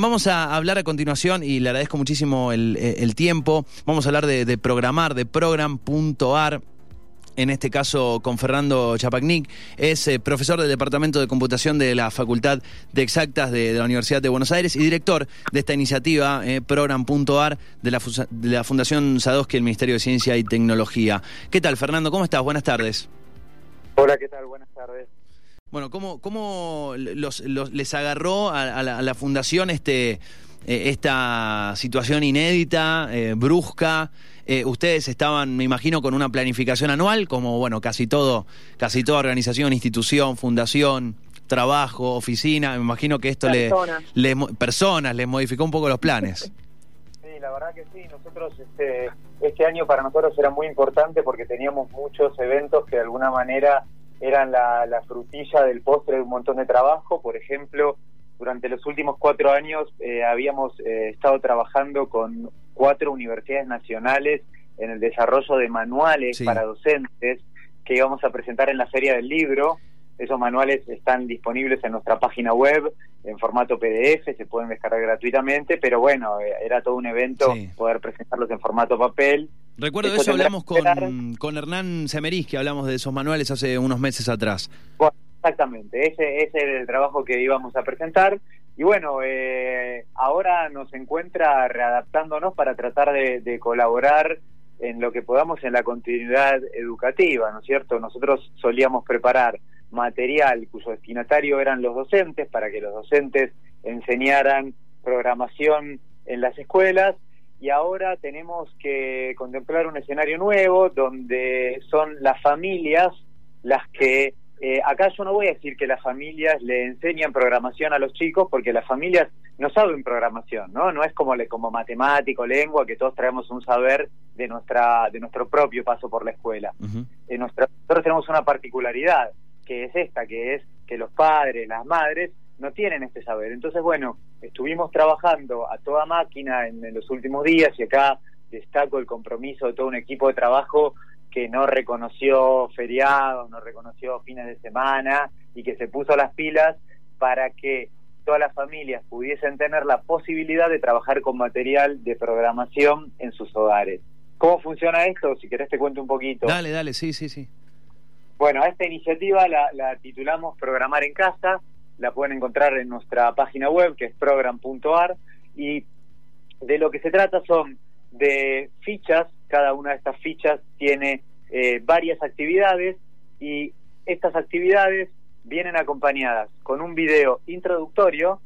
Vamos a hablar a continuación, y le agradezco muchísimo el, el tiempo, vamos a hablar de, de programar, de program.ar, en este caso con Fernando Chapacnik, es eh, profesor del Departamento de Computación de la Facultad de Exactas de, la Universidad de Buenos Aires y director de esta iniciativa, eh, program.ar, de la, de la Fundación Sadowski, el Ministerio de Ciencia y Tecnología. ¿Qué tal, Fernando? ¿Cómo estás? Buenas tardes. Hola, ¿qué tal? Buenas tardes. Bueno, ¿cómo, cómo los, los- les agarró a, a la, a la fundación este, eh, esta situación inédita, eh, brusca? Eh, ustedes estaban, me imagino, con una planificación anual, como bueno, casi todo, casi toda organización, institución, fundación, trabajo, oficina. Me imagino que esto le, Persona. le mo- personas les modificó un poco los planes. Sí, la verdad que sí. Nosotros, este, este año para nosotros era muy importante porque teníamos muchos eventos que de alguna manera eran la, la frutilla del postre de un montón de trabajo. Por ejemplo, durante los últimos cuatro años eh, habíamos eh, estado trabajando con cuatro universidades nacionales en el desarrollo de manuales Sí. para docentes que íbamos a presentar en la Feria del Libro. Esos manuales están disponibles en nuestra página web en formato PDF, se pueden descargar gratuitamente, pero bueno, eh, era todo un evento Sí. poder presentarlos en formato papel. Recuerdo Eso eso, hablamos con, con Hernán Semerís, que hablamos de esos manuales hace unos meses atrás. Bueno, exactamente, ese, ese era el trabajo que íbamos a presentar. Y bueno, eh, ahora nos encuentra readaptándonos para tratar de, de colaborar en lo que podamos en la continuidad educativa, ¿no es cierto? Nosotros solíamos preparar material cuyo destinatario eran los docentes para que los docentes enseñaran programación en las escuelas y ahora tenemos que contemplar un escenario nuevo donde son las familias las que eh, acá yo no voy a decir que las familias le enseñan programación a los chicos porque las familias no saben programación, ¿no? No es como le, como matemático, lengua que todos traemos un saber de nuestra de nuestro propio paso por la escuela. Ujú. En nuestra, nosotros tenemos una particularidad que es esta, que es que los padres, las madres no tienen este saber. Entonces, bueno, estuvimos trabajando a toda máquina en, en los últimos días y acá destaco el compromiso de todo un equipo de trabajo que no reconoció feriados, no reconoció fines de semana y que se puso las pilas para que todas las familias pudiesen tener la posibilidad de trabajar con material de programación en sus hogares. ¿Cómo funciona esto? Si querés te cuento un poquito. Dale, dale, sí, sí, sí. Bueno, a esta iniciativa la, la titulamos Programar en Casa, la pueden encontrar en nuestra página web que es program.ar y de lo que se trata son de fichas, cada una de estas fichas tiene eh, varias actividades y estas actividades vienen acompañadas con un video introductorio.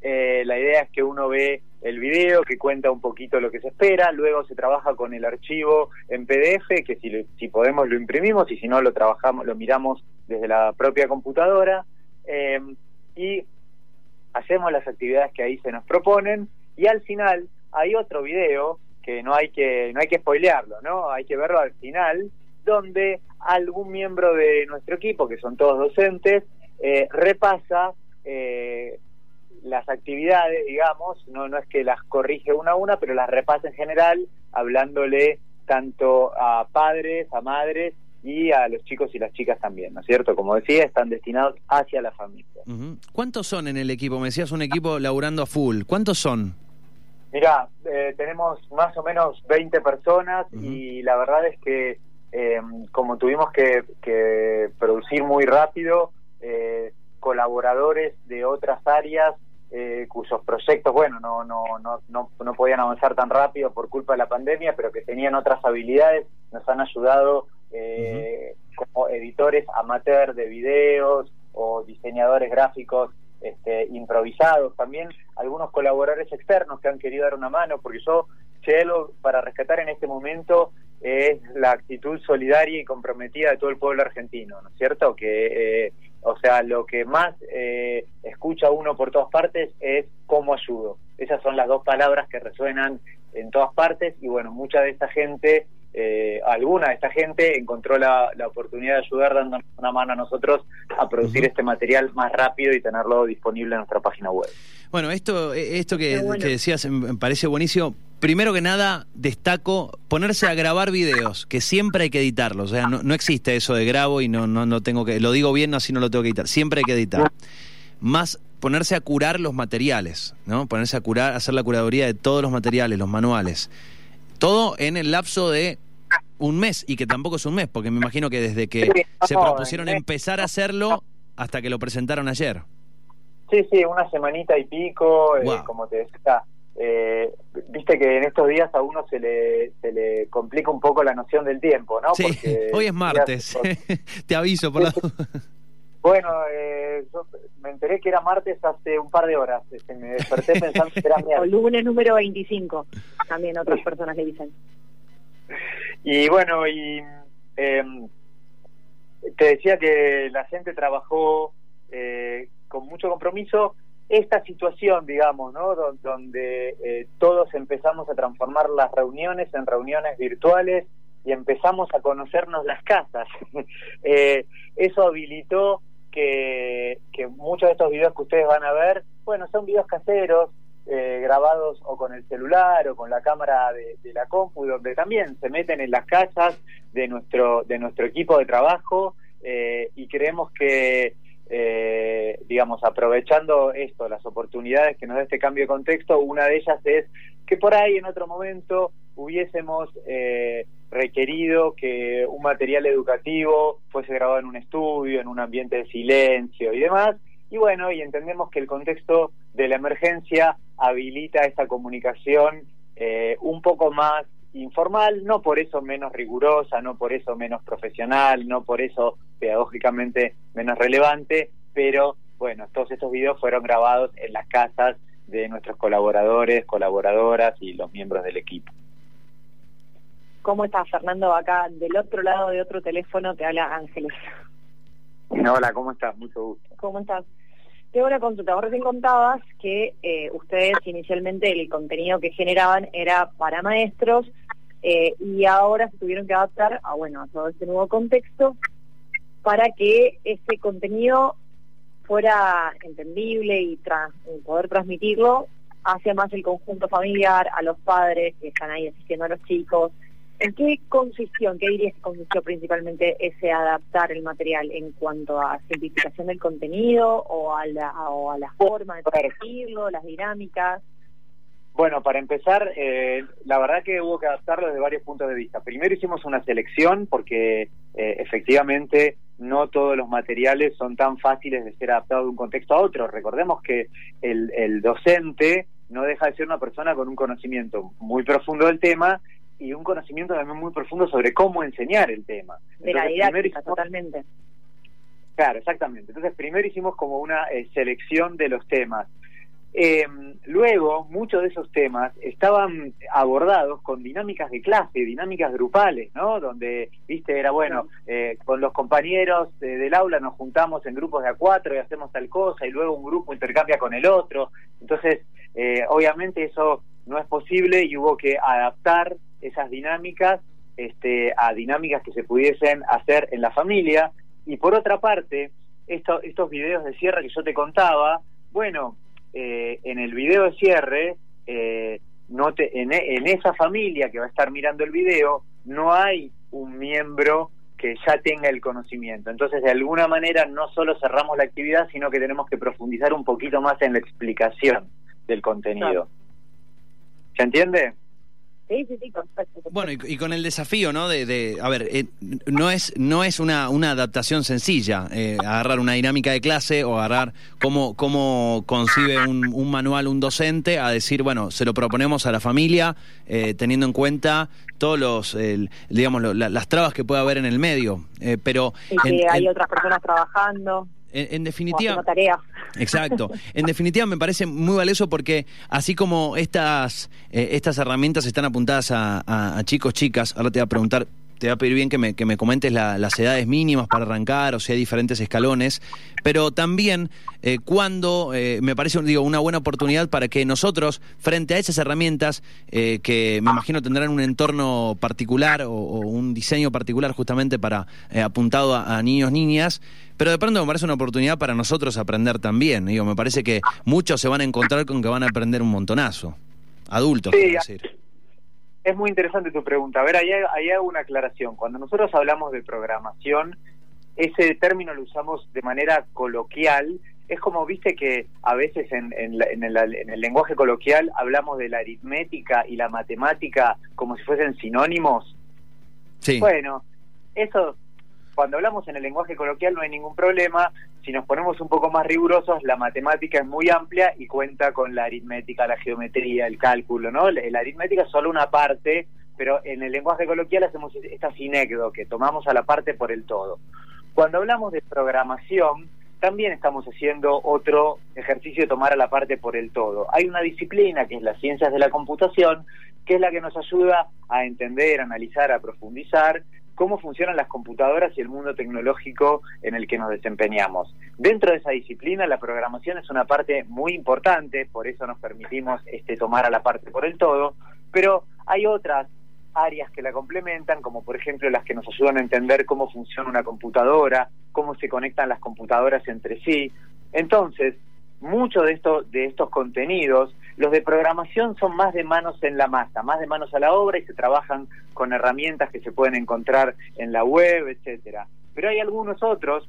Eh, la idea es que uno ve el video que cuenta un poquito lo que se espera, luego se trabaja con el archivo en PDF, que si, si podemos lo imprimimos y si no lo trabajamos, lo miramos desde la propia computadora eh, y hacemos las actividades que ahí se nos proponen y al final hay otro video que no hay que no hay que spoilearlo, ¿no? Hay que verlo al final donde algún miembro de nuestro equipo, que son todos docentes, eh, repasa eh, las actividades, digamos, no, no es que las corrige una a una, pero las repasa en general, hablándole tanto a padres, a madres y a los chicos y las chicas también, ¿no es cierto? Como decía, están destinados hacia la familia. ¿Cuántos son en el equipo? Me decías un equipo laburando a full. ¿Cuántos son? Mira, eh, tenemos más o menos 20 personas y la verdad es que eh, como tuvimos que, que producir muy rápido, eh, colaboradores de otras áreas eh, cuyos proyectos, bueno, no, no, no, no, no podían avanzar tan rápido por culpa de la pandemia, pero que tenían otras habilidades, nos han ayudado eh, como editores amateur de videos o diseñadores gráficos este, improvisados, también algunos colaboradores externos que han querido dar una mano, porque yo, algo para rescatar en este momento es la actitud solidaria y comprometida de todo el pueblo argentino, ¿no es cierto? Que, eh, o sea, lo que más eh, escucha uno por todas partes es cómo ayudo. Esas son las dos palabras que resuenan en todas partes y bueno, mucha de esta gente, eh, alguna de esta gente encontró la, la oportunidad de ayudar dándonos una mano a nosotros a producir este material más rápido y tenerlo disponible en nuestra página web. Bueno, esto, eh, esto que, Qué bueno. que decías me me parece buenísimo. Primero que nada, destaco ponerse a grabar videos, que siempre hay que editarlos. O sea, no, no existe eso de grabo y no, no, no tengo que. Lo digo bien, así no lo tengo que editar. Siempre hay que editar. Más ponerse a curar los materiales, ¿no? Ponerse a curar, hacer la curaduría de todos los materiales, los manuales. Todo en el lapso de un mes, y que tampoco es un mes, porque me imagino que desde que se propusieron empezar a hacerlo hasta que lo presentaron ayer. Sí, sí, una semanita y pico, eh, como te decía. Eh, viste que en estos días a uno se le, se le complica un poco la noción del tiempo, ¿no? Sí, hoy es martes, te aviso por la... Bueno, eh, yo me enteré que era martes hace un par de horas. Este, me desperté pensando que era miércoles. O lunes número 25, también otras personas le dicen. Y bueno, y em, te decía que la gente trabajó eh, con mucho compromiso. Esta situación, digamos, ¿no? donde eh, todos empezamos a transformar las reuniones en reuniones virtuales y empezamos a conocernos las casas. eh, eso habilitó que, muchos de estos videos que ustedes van a ver, bueno, son videos caseros, eh, grabados o con el celular o con la cámara de, la compu, donde también se meten en las casas de nuestro, de nuestro equipo de trabajo eh, y creemos que, eh, digamos, aprovechando esto, las oportunidades que nos da este cambio de contexto, una de ellas es que por ahí en otro momento hubiésemos eh, requerido que un material educativo fuese grabado en un estudio, en un ambiente de silencio y demás. Y bueno, y entendemos que el contexto de la emergencia habilita esta comunicación eh, un poco más informal, no por eso menos rigurosa, no por eso menos profesional, no por eso pedagógicamente menos relevante, pero bueno, todos estos videos fueron grabados en las casas de nuestros colaboradores, colaboradoras y los miembros del equipo. ¿Cómo estás, Fernando? Acá del otro lado de otro teléfono te habla Ángeles. Hola, ¿cómo estás? Mucho gusto. ¿Cómo estás? Tengo una consulta. Vos recién contabas que eh, ustedes inicialmente el contenido que generaban era para maestros eh, y ahora se tuvieron que adaptar a, bueno, a todo este nuevo contexto para que ese contenido fuera entendible y, y poder transmitirlo hacia más el conjunto familiar, a los padres que están ahí asistiendo a los chicos, ¿En qué consistió, qué dirías que consistió principalmente ese adaptar el material en cuanto a simplificación del contenido o a la, o a la forma de compartirlo, las dinámicas? Bueno, para empezar, eh, la verdad que hubo que adaptarlo desde varios puntos de vista. Primero hicimos una selección porque eh, efectivamente no todos los materiales son tan fáciles de ser adaptados de un contexto a otro. Recordemos que el docente no deja de ser una persona con un conocimiento muy profundo del tema y un conocimiento también muy profundo sobre cómo enseñar el tema. De la didáctica, totalmente. Claro, exactamente. Entonces, primero hicimos como una eh, selección de los temas. Eh, luego, muchos de esos temas estaban abordados con dinámicas de clase, dinámicas grupales, ¿no? Donde, viste, era bueno, eh, con los compañeros del aula nos juntamos en grupos de a cuatro y hacemos tal cosa, y luego un grupo intercambia con el otro. Entonces, obviamente eso no es posible y hubo que adaptar esas dinámicas este, a dinámicas que se pudiesen hacer en la familia. Y por otra parte, estos videos de cierre que yo te contaba, bueno, eh, en el video de cierre, eh, no te, en, en esa familia que va a estar mirando el video, no hay un miembro que ya tenga el conocimiento. Entonces, de alguna manera, no solo cerramos la actividad, sino que tenemos que profundizar un poquito más en la explicación del contenido. ¿Se entiende? Sí, sí, sí, Bueno, y, con el desafío, ¿no? De, a ver, eh, no es no es una, una adaptación sencilla, eh, agarrar una dinámica de clase o agarrar cómo, cómo concibe un, manual un docente a decir, bueno, se lo proponemos a la familia, eh, teniendo en cuenta todos los, digamos, las trabas que puede haber en el medio. pero y que hay otras personas trabajando. En, definitiva. Exacto. En definitiva, me parece muy valioso porque así como estas, eh, estas herramientas están apuntadas a, chicos, chicas, ahora te voy a preguntar te va a pedir bien que me, que me comentes las edades mínimas para arrancar, o si hay diferentes escalones, pero también eh, cuando eh, me parece digo, una buena oportunidad para que nosotros, frente a esas herramientas eh, que me imagino tendrán un entorno particular o, un diseño particular justamente para apuntado a, niños, niñas, pero de pronto me parece una oportunidad para nosotros aprender también. Digo, me parece que muchos se van a encontrar con que van a aprender un montonazo. Adultos, quiero decir. Es muy interesante tu pregunta. A ver, ahí, hay hago una aclaración. Cuando nosotros hablamos de programación, ese término lo usamos de manera coloquial. es como, viste que a veces en, en, el, lenguaje coloquial hablamos de la aritmética y la matemática como si fuesen sinónimos. Sí. Bueno, eso, cuando hablamos en el lenguaje coloquial no hay ningún problema. Si nos ponemos un poco más rigurosos, la matemática es muy amplia y cuenta con la aritmética, la geometría, el cálculo, ¿no? La, aritmética es solo una parte, pero en el lenguaje coloquial hacemos esta sinécdo, que tomamos a la parte por el todo. Cuando hablamos de programación, también estamos haciendo otro ejercicio de tomar a la parte por el todo. Hay una disciplina que es las ciencias de la computación, que es la que nos ayuda a entender, analizar, a profundizar cómo funcionan las computadoras y el mundo tecnológico en el que nos desempeñamos. Dentro de esa disciplina, la programación es una parte muy importante, por eso nos permitimos este, tomar a la parte por el todo, pero hay otras áreas que la complementan, como por ejemplo las que nos ayudan a entender cómo funciona una computadora, cómo se conectan las computadoras entre sí. Entonces, muchos de, estos de estos contenidos, los de programación son más de manos en la masa, más de manos a la obra y se trabajan con herramientas que se pueden encontrar en la web, etcétera. Pero hay algunos otros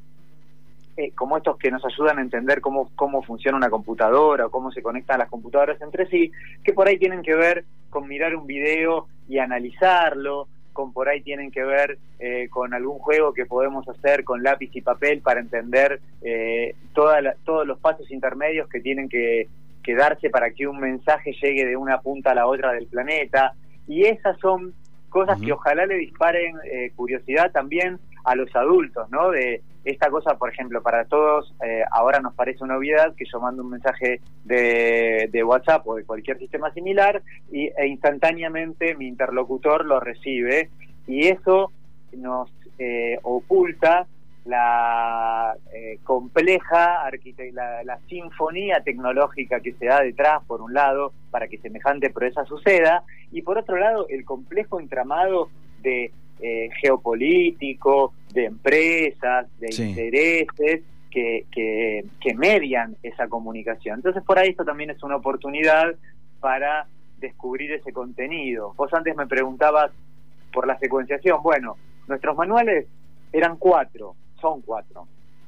eh, como estos que nos ayudan a entender cómo, cómo funciona una computadora o cómo se conectan las computadoras entre sí, que por ahí tienen que ver con mirar un video y analizarlo, con por ahí tienen que ver eh, con algún juego que podemos hacer con lápiz y papel para entender eh, toda todos los pasos intermedios que tienen que, que darse para que un mensaje llegue de una punta a la otra del planeta. Y esas son cosas que ojalá le disparen eh, curiosidad también a los adultos, ¿no? De esta cosa, por ejemplo, para todos eh, ahora nos parece una obviedad que yo mando un mensaje de, de WhatsApp o de cualquier sistema similar y, e instantáneamente mi interlocutor lo recibe y eso nos eh, oculta la eh, compleja la, la, sinfonía tecnológica que se da detrás, por un lado, para que semejante proeza suceda, y por otro lado, el complejo entramado de eh, geopolítico, de empresas, de intereses que, que, median esa comunicación. Entonces, por ahí esto también es una oportunidad para descubrir ese contenido. Vos antes me preguntabas por la secuenciación. Bueno, nuestros manuales eran cuatro, son cuatro.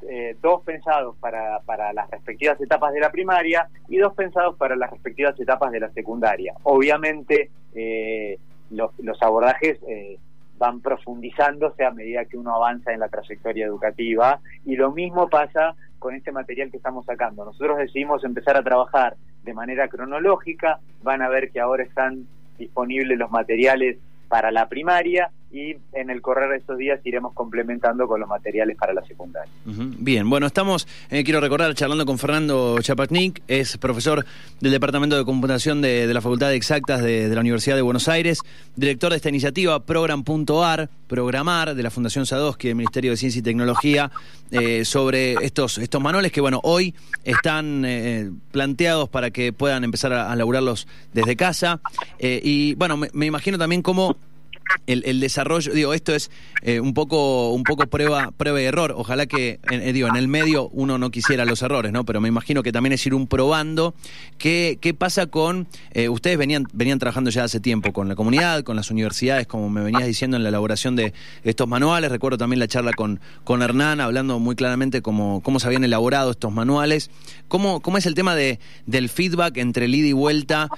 Eh, dos pensados para, para las respectivas etapas de la primaria y dos pensados para las respectivas etapas de la secundaria. Obviamente, eh, los, los, abordajes eh, van profundizándose a medida que uno avanza en la trayectoria educativa y lo mismo pasa con este material que estamos sacando. Nosotros decidimos empezar a trabajar de manera cronológica, van a ver que ahora están disponibles los materiales para la primaria y en el correr de estos días iremos complementando con los materiales para la secundaria. Bien, bueno, estamos, eh, quiero recordar, charlando con Fernando Chapatnik, es profesor del Departamento de Computación de, la Facultad de Exactas de, la Universidad de Buenos Aires, director de esta iniciativa, Program.ar, Programar, de la Fundación Sadowski del Ministerio de Ciencia y Tecnología, eh, sobre estos, estos manuales que, bueno, hoy están eh, planteados para que puedan empezar a, elaborarlos desde casa. y, bueno, me imagino también cómo el, desarrollo, digo, esto es eh, un poco un poco prueba prueba y error. Ojalá que, eh, digo, en el medio uno no quisiera los errores, ¿no? Pero me imagino que también es ir un probando. ¿Qué, qué pasa con, eh, ustedes venían, venían trabajando ya hace tiempo con la comunidad, con las universidades, como me venías diciendo en la elaboración de estos manuales. Recuerdo también la charla con, con Hernán, hablando muy claramente cómo, cómo se habían elaborado estos manuales. ¿Cómo, cómo es el tema de, del feedback entre el ida y vuelta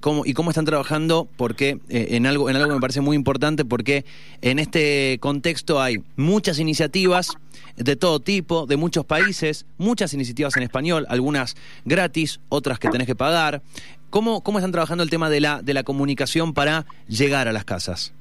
cómo, y cómo están trabajando? Porque en, algo, en algo que me parece muy importante porque en este contexto hay muchas iniciativas de todo tipo, de muchos países, muchas iniciativas en español, algunas gratis, otras que tenés que pagar. ¿Cómo, cómo están trabajando el tema de la, de la comunicación para llegar a las casas?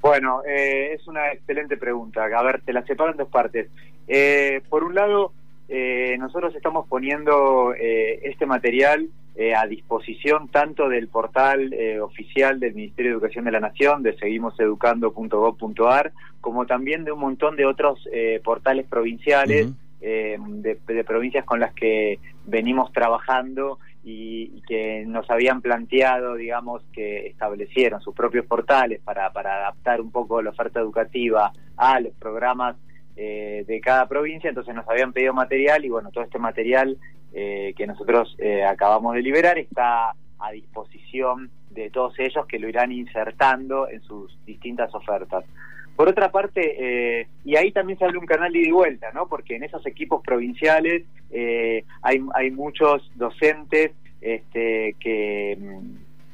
Bueno, eh, es una excelente pregunta. A ver, te la separo en dos partes. Eh, por un lado, eh, nosotros estamos poniendo este material eh, a disposición tanto del portal eh, oficial del Ministerio de Educación de la Nación, de seguimoseducando.gov.ar, como también de un montón de otros eh, portales provinciales, de, provincias con las que venimos trabajando y, que nos habían planteado, digamos, que establecieron sus propios portales para, para adaptar un poco la oferta educativa a los programas de cada provincia, entonces nos habían pedido material y bueno, todo este material eh, que nosotros eh, acabamos de liberar está a disposición de todos ellos que lo irán insertando en sus distintas ofertas. Por otra parte, eh, y ahí también se abre un canal de ida y vuelta, ¿no? Porque en esos equipos provinciales eh, hay, hay muchos docentes este, que,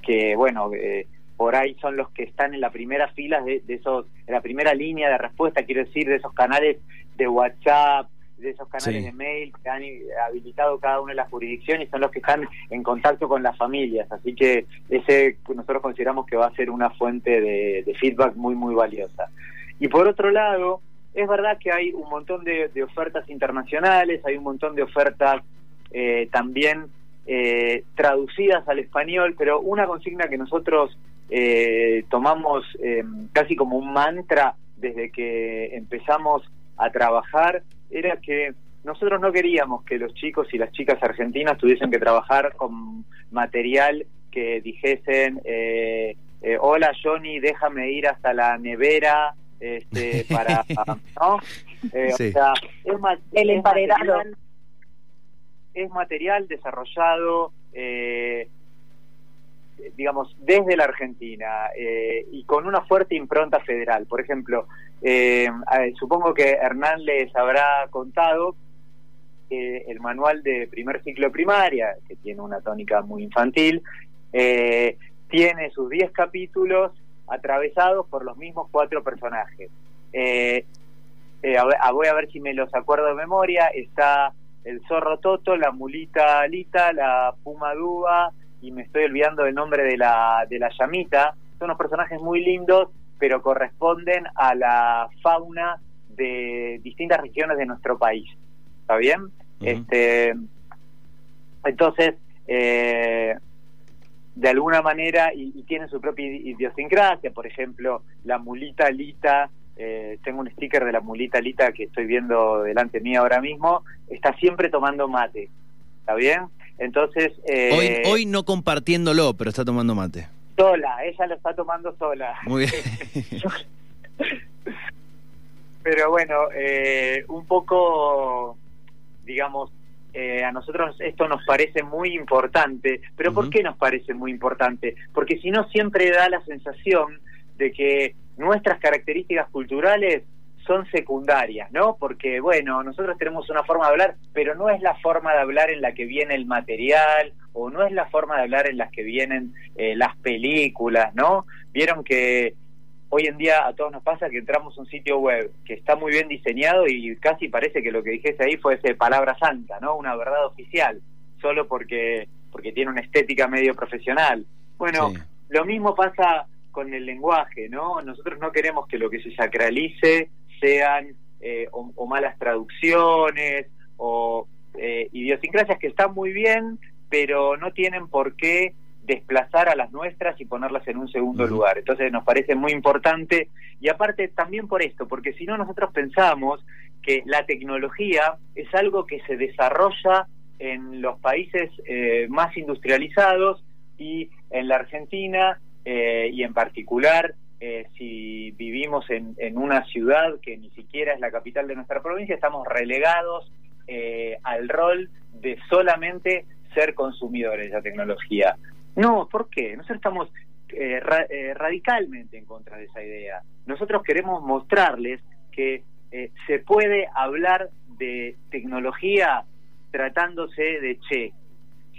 que, bueno, eh, por ahí son los que están en la primera fila de, de, esos, en la primera línea de respuesta, quiero decir, de esos canales de WhatsApp, de esos canales de mail que han habilitado cada una de las jurisdicciones son los que están en contacto con las familias. Así que ese nosotros consideramos que va a ser una fuente de, feedback muy, muy valiosa. Y por otro lado, es verdad que hay un montón de, ofertas internacionales, hay un montón de ofertas eh, también eh, traducidas al español, pero una consigna que nosotros eh, tomamos casi como un mantra desde que empezamos a trabajar era que nosotros no queríamos que los chicos y las chicas argentinas tuviesen que trabajar con material que dijesen, eh, eh, hola Johnny, déjame ir hasta la nevera este, para... ¿no? Eh, o sea, es, más, El emparedado. Es material desarrollado eh, digamos, desde la Argentina eh, y con una fuerte impronta federal. Por ejemplo, eh, supongo que Hernán les habrá contado que el manual de primer ciclo primaria, que tiene una tónica muy infantil, eh, tiene sus 10 capítulos atravesados por los mismos cuatro personajes. voy a ver si me los acuerdo de memoria. Está el zorro Toto, la mulita Alita, la puma Dúa, y me estoy olvidando del nombre de la, de la llamita. Son unos personajes muy lindos, pero corresponden a la fauna de distintas regiones de nuestro país. ¿Está bien? este Entonces, eh, de alguna manera, y, tienen su propia idiosincrasia, por ejemplo, la mulita lita, eh, tengo un sticker de la mulita lita que estoy viendo delante mía ahora mismo, está siempre tomando mate. ¿Está bien? Entonces... Eh, hoy, hoy no compartiéndolo, pero está tomando mate. Sola, ella lo está tomando sola. Muy bien. pero bueno, eh, un poco, digamos, eh, a nosotros esto nos parece muy importante, pero ¿por qué nos parece muy importante? Porque si no siempre da la sensación de que nuestras características culturales son secundarias, ¿no? Porque, bueno, nosotros tenemos una forma de hablar, pero no es la forma de hablar en la que viene el material o no es la forma de hablar en las que vienen eh, las películas, ¿no? Vieron que hoy en día a todos nos pasa que entramos a un sitio web que está muy bien diseñado y casi parece que lo que dijese ahí fue ese palabra santa, ¿no? Una verdad oficial, solo porque, porque tiene una estética medio profesional. Bueno, lo mismo pasa con el lenguaje, ¿no? Nosotros no queremos que lo que se sacralice sean eh, o, malas traducciones o eh, idiosincrasias que están muy bien, pero no tienen por qué desplazar a las nuestras y ponerlas en un segundo lugar. Entonces nos parece muy importante y aparte también por esto, porque si no nosotros pensamos que la tecnología es algo que se desarrolla en los países eh, más industrializados y en la Argentina y en particular eh, si vivimos en, una ciudad que ni siquiera es la capital de nuestra provincia, estamos relegados eh, al rol de solamente ser consumidores de la tecnología. No, ¿por qué? Nosotros estamos eh, radicalmente en contra de esa idea. Nosotros queremos mostrarles que se puede hablar de tecnología tratándose de Che,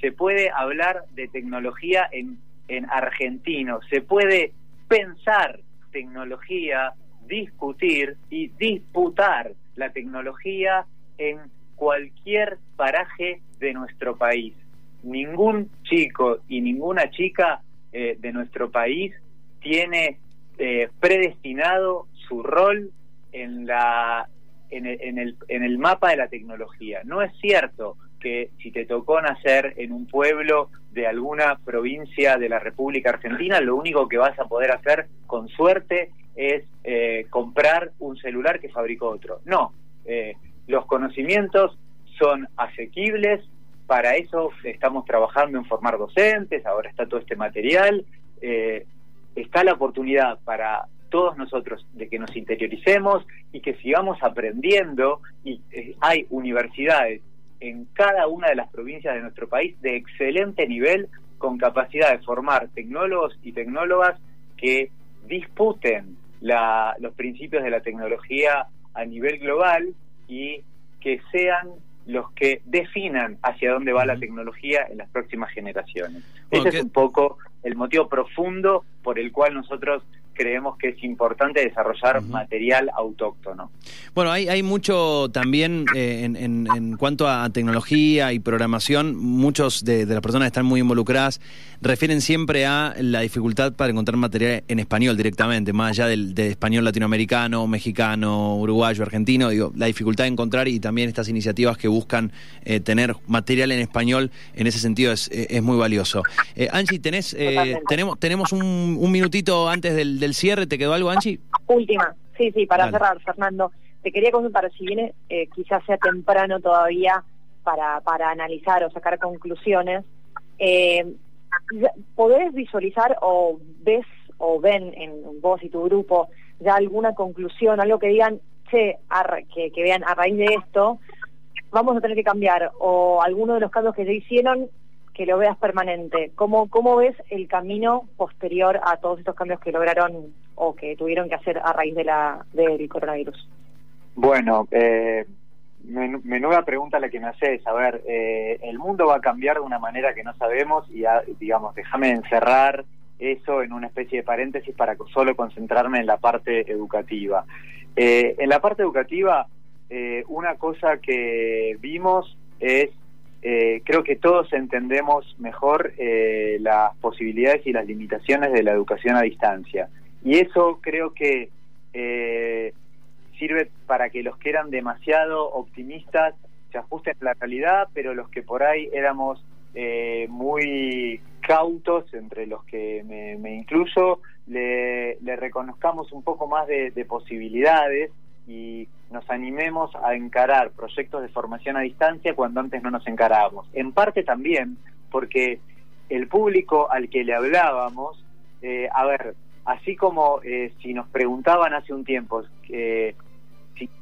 se puede hablar de tecnología en, en argentino, se puede pensar tecnología, discutir y disputar la tecnología en cualquier paraje de nuestro país. Ningún chico y ninguna chica eh, de nuestro país tiene eh, predestinado su rol en la en el, en el mapa de la tecnología. No es cierto que si te tocó nacer en un pueblo de alguna provincia de la República Argentina, lo único que vas a poder hacer con suerte es eh, comprar un celular que fabricó otro. No, eh, los conocimientos son asequibles, para eso estamos trabajando en formar docentes, ahora está todo este material, eh, está la oportunidad para todos nosotros de que nos interioricemos y que sigamos aprendiendo y hay universidades en cada una de las provincias de nuestro país de excelente nivel con capacidad de formar tecnólogos y tecnólogas que disputen los principios de la tecnología a nivel global y que sean los que definan hacia dónde va la tecnología en las próximas generaciones. Ese es un poco el motivo profundo por el cual nosotros creemos que es importante desarrollar material autóctono. Bueno, hay, hay mucho también eh, en, en, cuanto a tecnología y programación, muchos de, las personas que están muy involucradas refieren siempre a la dificultad para encontrar material en español directamente, más allá del, español latinoamericano, mexicano, uruguayo, argentino, digo, la dificultad de encontrar y también estas iniciativas que buscan eh, tener material en español, en ese sentido es, es muy valioso. Eh, Angie, tenés, eh, tenemos, tenemos un, un minutito antes del del cierre, ¿te quedó algo, Angie? Última, sí, sí, para cerrar, Fernando. Te quería consultar, si viene, eh, quizás sea temprano todavía para, para analizar o sacar conclusiones, eh, ¿podés visualizar o ves o ven en vos y tu grupo ya alguna conclusión, algo que digan, che, que, que vean a raíz de esto, vamos a tener que cambiar o alguno de los cambios que ya hicieron que lo veas permanente. ¿Cómo, ¿Cómo ves el camino posterior a todos estos cambios que lograron o que tuvieron que hacer a raíz de la del coronavirus? Bueno, eh, menuda pregunta la que me haces. A ver, eh, el mundo va a cambiar de una manera que no sabemos y, digamos, déjame encerrar eso en una especie de paréntesis para solo concentrarme en la parte educativa. Eh, en la parte educativa, eh, una cosa que vimos es eh, creo que todos entendemos mejor eh, las posibilidades y las limitaciones de la educación a distancia. Y eso creo que eh, sirve para que los que eran demasiado optimistas se ajusten a la realidad, pero los que por ahí éramos muy cautos, entre los que me, incluyo, le, reconozcamos un poco más de posibilidades y nos animemos a encarar proyectos de formación a distancia cuando antes no nos encarábamos. En parte también porque el público al que le hablábamos, eh, a ver, así como eh, si nos preguntaban hace un tiempo eh,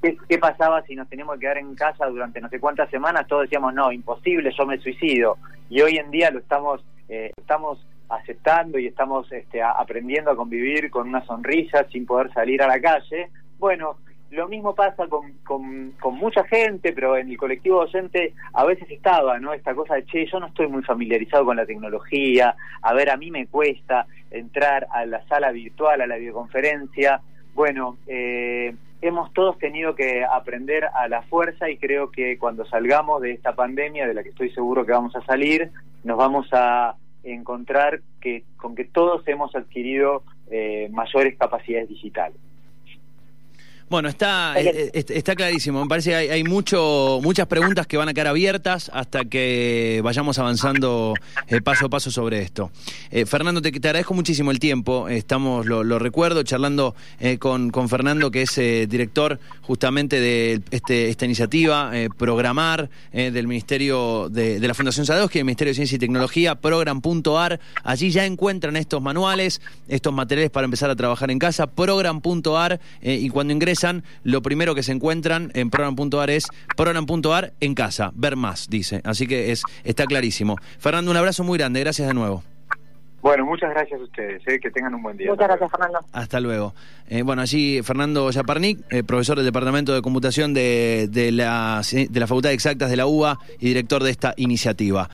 qué, pasaba si nos teníamos que quedar en casa durante no sé cuántas semanas, todos decíamos, no, imposible, yo me suicido. Y hoy en día lo estamos, estamos aceptando y estamos este, aprendiendo a convivir con una sonrisa sin poder salir a la calle. Bueno, lo mismo pasa con, con, mucha gente, pero en el colectivo docente a veces estaba, ¿no? Esta cosa de, che, yo no estoy muy familiarizado con la tecnología, a ver, a mí me cuesta entrar a la sala virtual, a la videoconferencia. Bueno, eh, hemos todos tenido que aprender a la fuerza y creo que cuando salgamos de esta pandemia, de la que estoy seguro que vamos a salir, nos vamos a encontrar que con que todos hemos adquirido eh, mayores capacidades digitales. Bueno, está, eh, eh, está clarísimo. Me parece que hay, mucho, muchas preguntas que van a quedar abiertas hasta que vayamos avanzando eh, paso a paso sobre esto. Fernando, te, agradezco muchísimo el tiempo. Estamos, lo, recuerdo, charlando con, con, Fernando, que es director justamente de este, esta iniciativa, Programar, del Ministerio de, la Fundación Sadowski, del Ministerio de Ciencia y Tecnología, program.ar. Allí ya encuentran estos manuales, estos materiales para empezar a trabajar en casa, program.ar, y cuando ingresen lo primero que se encuentran en program.ar es program.ar en casa, ver más, dice. Así que es está clarísimo. Fernando, un abrazo muy grande, gracias de nuevo. Bueno, muchas gracias a ustedes, eh, que tengan un buen día. Muchas gracias, Fernando. Hasta luego. Eh, bueno, allí Fernando Yaparnik, eh, profesor del Departamento de Computación de, de, la, de la Facultad de Exactas de la UBA y director de esta iniciativa.